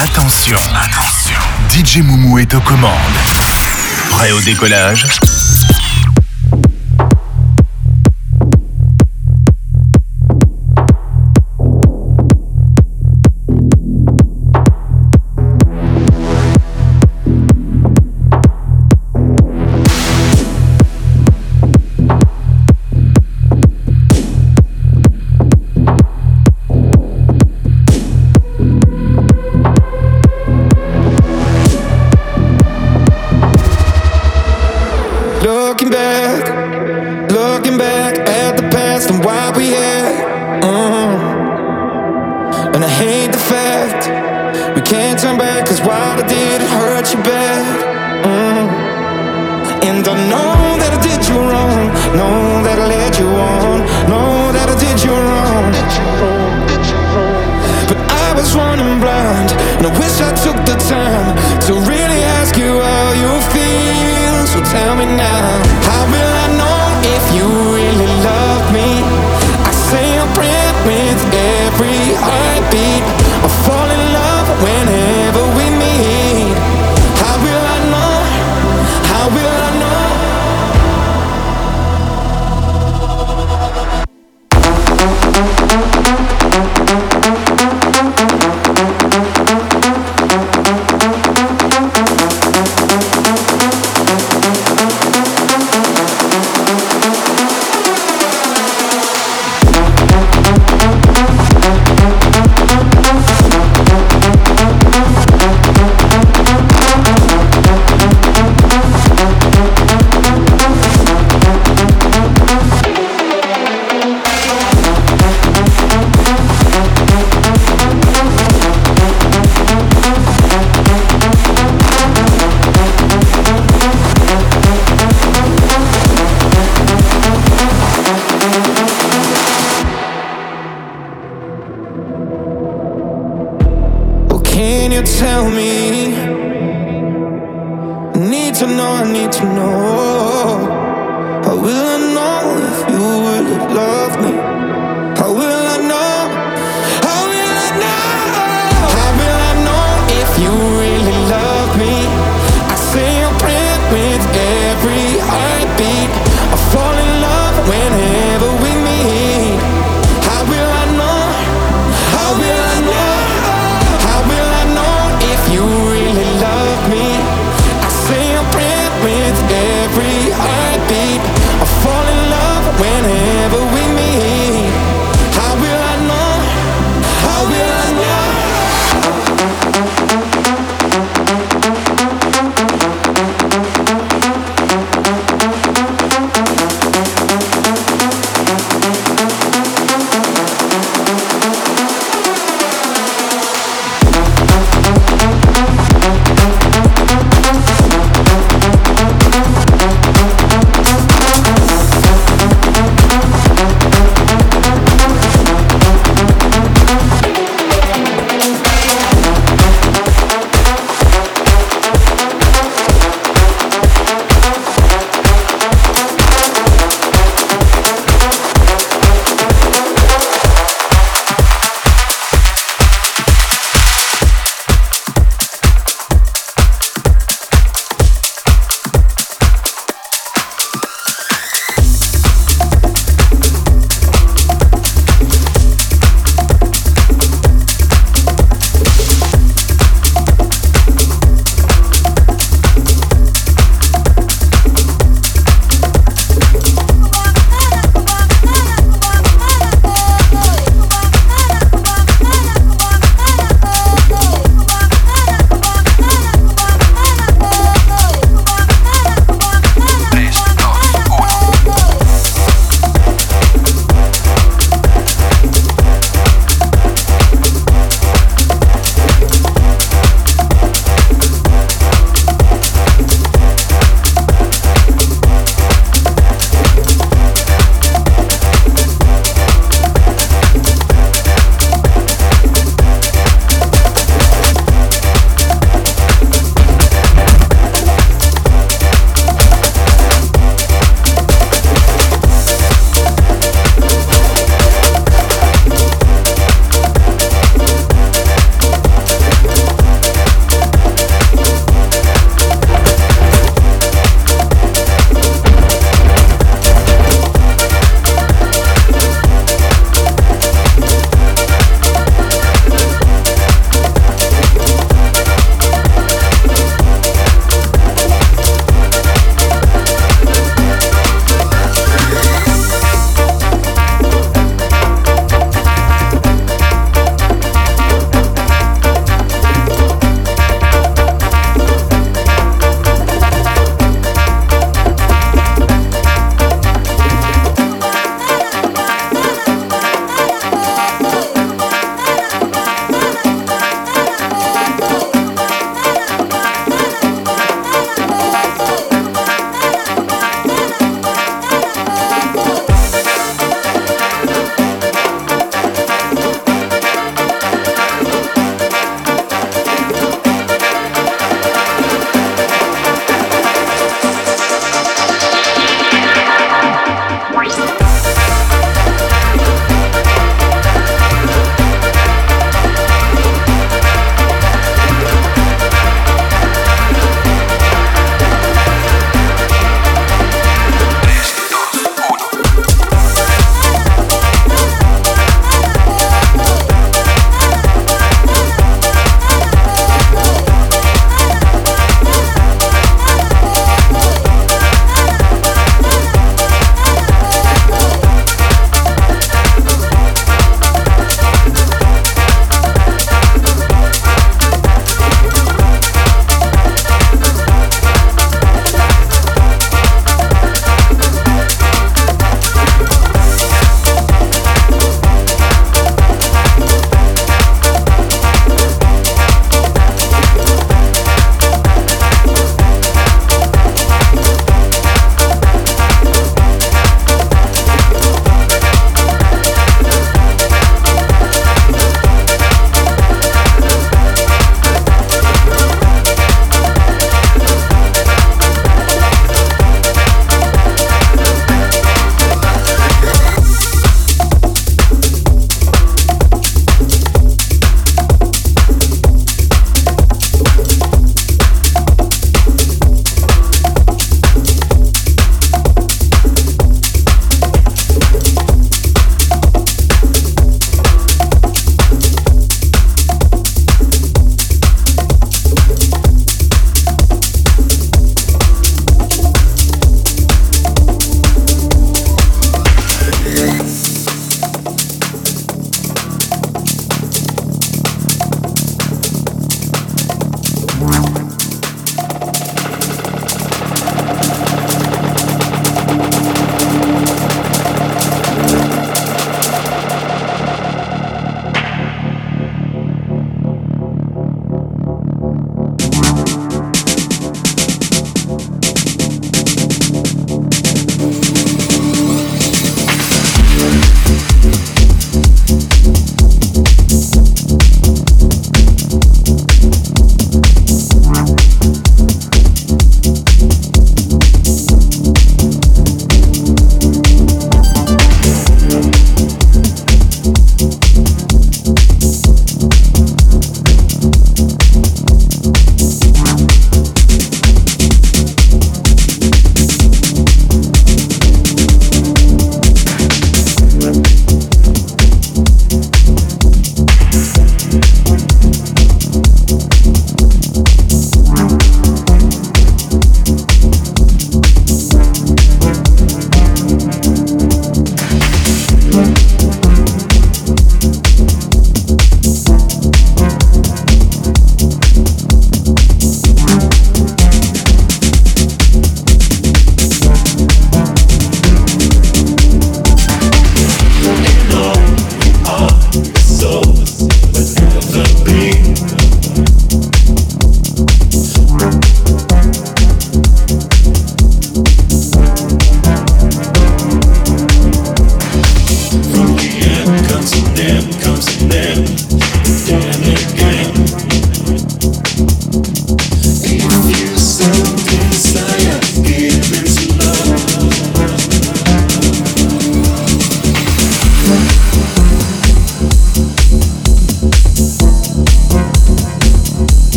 Attention, attention. DJ Moumou est aux commandes. Prêt au décollage?